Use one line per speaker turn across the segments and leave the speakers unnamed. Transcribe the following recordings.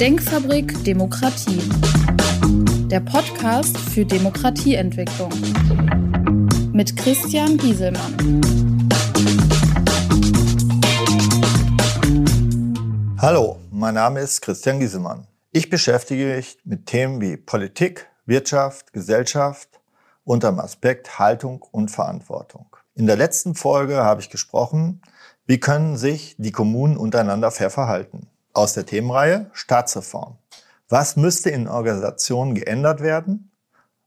Denkfabrik Demokratie. Der Podcast für Demokratieentwicklung. Mit Christian Gieselmann.
Hallo, mein Name ist Christian Gieselmann. Ich beschäftige mich mit Themen wie Politik, Wirtschaft, Gesellschaft unter dem Aspekt Haltung und Verantwortung. In der letzten Folge habe ich gesprochen, wie können sich die Kommunen untereinander fair verhalten. Aus der Themenreihe Staatsreform. Was müsste in Organisationen geändert werden?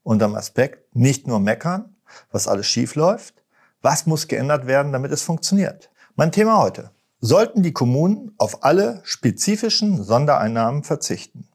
Unter dem Aspekt nicht nur meckern, was alles schief läuft. Was muss geändert werden, damit es funktioniert? Mein Thema heute. Sollten die Kommunen auf alle spezifischen Sondereinnahmen verzichten?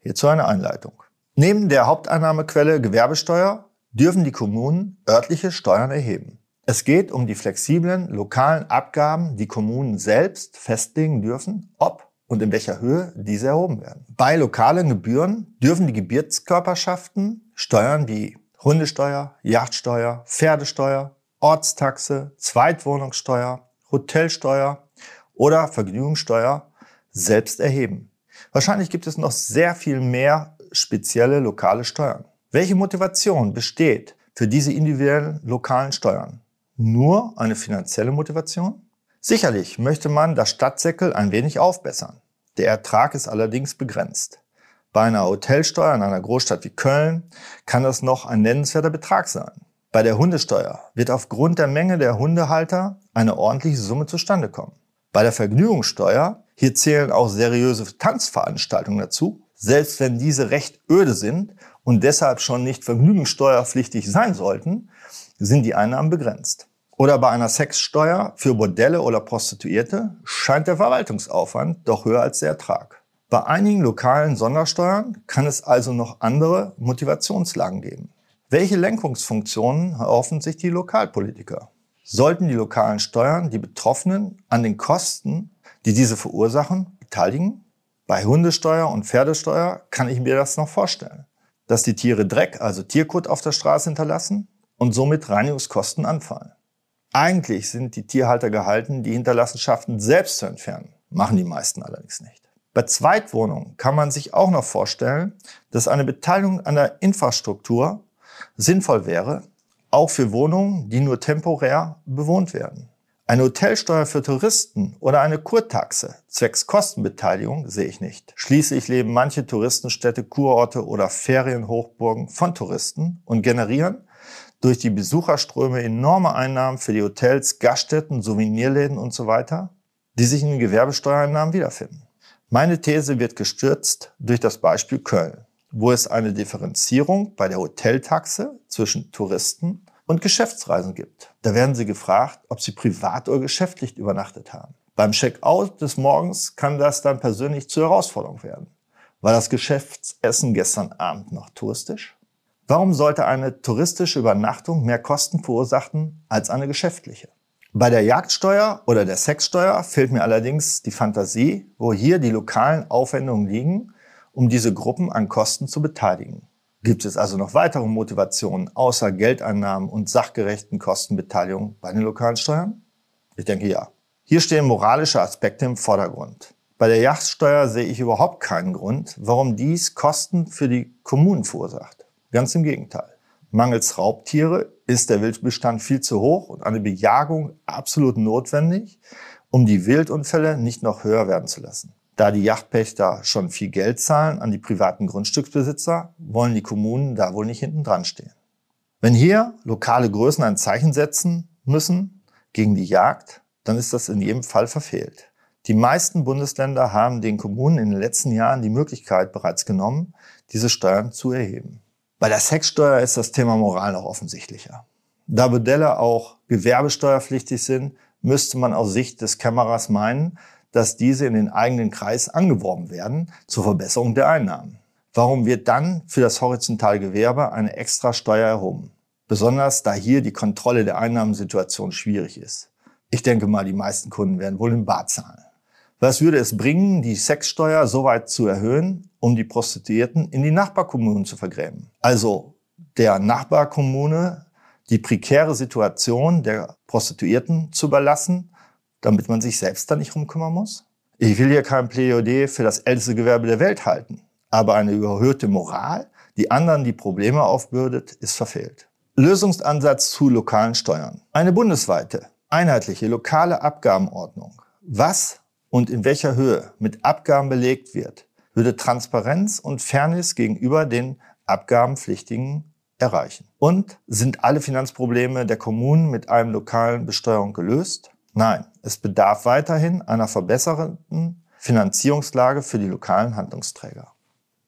Hierzu eine Einleitung. Neben der Haupteinnahmequelle Gewerbesteuer dürfen die Kommunen örtliche Steuern erheben. Es geht um die flexiblen lokalen Abgaben, die Kommunen selbst festlegen dürfen, ob und in welcher Höhe diese erhoben werden. Bei lokalen Gebühren dürfen die Gebirgskörperschaften Steuern wie Hundesteuer, Yachtsteuer, Pferdesteuer, Ortstaxe, Zweitwohnungssteuer, Hotelsteuer oder Vergnügungssteuer selbst erheben. Wahrscheinlich gibt es noch sehr viel mehr spezielle lokale Steuern. Welche Motivation besteht für diese individuellen lokalen Steuern? Nur eine finanzielle Motivation? Sicherlich möchte man das Stadtsäckel ein wenig aufbessern. Der Ertrag ist allerdings begrenzt. Bei einer Hotelsteuer in einer Großstadt wie Köln kann das noch ein nennenswerter Betrag sein. Bei der Hundesteuer wird aufgrund der Menge der Hundehalter eine ordentliche Summe zustande kommen. Bei der Vergnügungssteuer, hier zählen auch seriöse Tanzveranstaltungen dazu, selbst wenn diese recht öde sind und deshalb schon nicht vergnügungssteuerpflichtig sein sollten, sind die Einnahmen begrenzt. Oder bei einer Sexsteuer für Bordelle oder Prostituierte scheint der Verwaltungsaufwand doch höher als der Ertrag. Bei einigen lokalen Sondersteuern kann es also noch andere Motivationslagen geben. Welche Lenkungsfunktionen erhoffen sich die Lokalpolitiker? Sollten die lokalen Steuern die Betroffenen an den Kosten, die diese verursachen, beteiligen? Bei Hundesteuer und Pferdesteuer kann ich mir das noch vorstellen dass die Tiere Dreck, also Tierkot auf der Straße hinterlassen und somit Reinigungskosten anfallen. Eigentlich sind die Tierhalter gehalten, die Hinterlassenschaften selbst zu entfernen, machen die meisten allerdings nicht. Bei Zweitwohnungen kann man sich auch noch vorstellen, dass eine Beteiligung an der Infrastruktur sinnvoll wäre, auch für Wohnungen, die nur temporär bewohnt werden. Eine Hotelsteuer für Touristen oder eine Kurtaxe zwecks Kostenbeteiligung sehe ich nicht. Schließlich leben manche Touristenstädte, Kurorte oder Ferienhochburgen von Touristen und generieren durch die Besucherströme enorme Einnahmen für die Hotels, Gaststätten, Souvenirläden und so weiter, die sich in den Gewerbesteuereinnahmen wiederfinden. Meine These wird gestürzt durch das Beispiel Köln, wo es eine Differenzierung bei der Hoteltaxe zwischen Touristen und Geschäftsreisen gibt. Da werden Sie gefragt, ob Sie privat oder geschäftlich übernachtet haben. Beim Checkout des Morgens kann das dann persönlich zur Herausforderung werden. War das Geschäftsessen gestern Abend noch touristisch? Warum sollte eine touristische Übernachtung mehr Kosten verursachen als eine geschäftliche? Bei der Jagdsteuer oder der Sexsteuer fehlt mir allerdings die Fantasie, wo hier die lokalen Aufwendungen liegen, um diese Gruppen an Kosten zu beteiligen. Gibt es also noch weitere Motivationen außer Geldeinnahmen und sachgerechten Kostenbeteiligung bei den lokalen Steuern? Ich denke ja. Hier stehen moralische Aspekte im Vordergrund. Bei der Yachtsteuer sehe ich überhaupt keinen Grund, warum dies Kosten für die Kommunen verursacht. Ganz im Gegenteil. Mangels Raubtiere ist der Wildbestand viel zu hoch und eine Bejagung absolut notwendig, um die Wildunfälle nicht noch höher werden zu lassen. Da die Yachtpächter schon viel Geld zahlen an die privaten Grundstücksbesitzer, wollen die Kommunen da wohl nicht hinten dran stehen. Wenn hier lokale Größen ein Zeichen setzen müssen gegen die Jagd, dann ist das in jedem Fall verfehlt. Die meisten Bundesländer haben den Kommunen in den letzten Jahren die Möglichkeit bereits genommen, diese Steuern zu erheben. Bei der Sexsteuer ist das Thema Moral noch offensichtlicher. Da Bordelle auch gewerbesteuerpflichtig sind, müsste man aus Sicht des Kämmerers meinen, dass diese in den eigenen Kreis angeworben werden zur Verbesserung der Einnahmen. Warum wird dann für das horizontale Gewerbe eine extra Steuer erhoben? Besonders da hier die Kontrolle der Einnahmensituation schwierig ist. Ich denke mal, die meisten Kunden werden wohl im Bar zahlen. Was würde es bringen, die Sexsteuer so weit zu erhöhen, um die Prostituierten in die Nachbarkommunen zu vergräben? Also der Nachbarkommune die prekäre Situation der Prostituierten zu überlassen damit man sich selbst da nicht rumkümmern muss? Ich will hier kein Plädoyer für das älteste Gewerbe der Welt halten, aber eine überhöhte Moral, die anderen die Probleme aufbürdet, ist verfehlt. Lösungsansatz zu lokalen Steuern. Eine bundesweite, einheitliche lokale Abgabenordnung. Was und in welcher Höhe mit Abgaben belegt wird, würde Transparenz und Fairness gegenüber den Abgabenpflichtigen erreichen. Und sind alle Finanzprobleme der Kommunen mit einem lokalen Besteuerung gelöst? Nein, es bedarf weiterhin einer verbesserten Finanzierungslage für die lokalen Handlungsträger.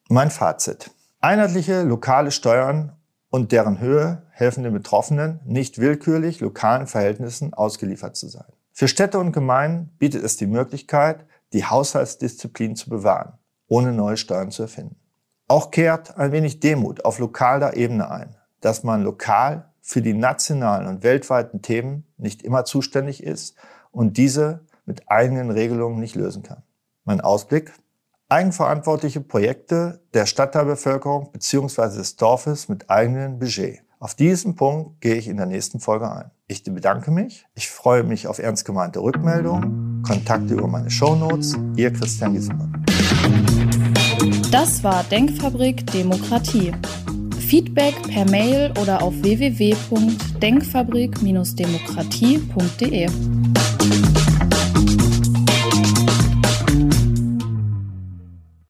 Mein Fazit. Einheitliche lokale Steuern und deren Höhe helfen den Betroffenen, nicht willkürlich lokalen Verhältnissen ausgeliefert zu sein. Für Städte und Gemeinden bietet es die Möglichkeit, die Haushaltsdisziplin zu bewahren, ohne neue Steuern zu erfinden. Auch kehrt ein wenig Demut auf lokaler Ebene ein, dass man lokal für die nationalen und weltweiten Themen nicht immer zuständig ist und diese mit eigenen Regelungen nicht lösen kann. Mein Ausblick? Eigenverantwortliche Projekte der Stadtteilbevölkerung bzw. des Dorfes mit eigenem Budget. Auf diesen Punkt gehe ich in der nächsten Folge ein. Ich bedanke mich. Ich freue mich auf ernst gemeinte Rückmeldungen, Kontakte über meine Shownotes. Ihr Christian Giesemann.
Das war Denkfabrik Demokratie. Feedback per Mail oder auf www.denkfabrik-demokratie.de.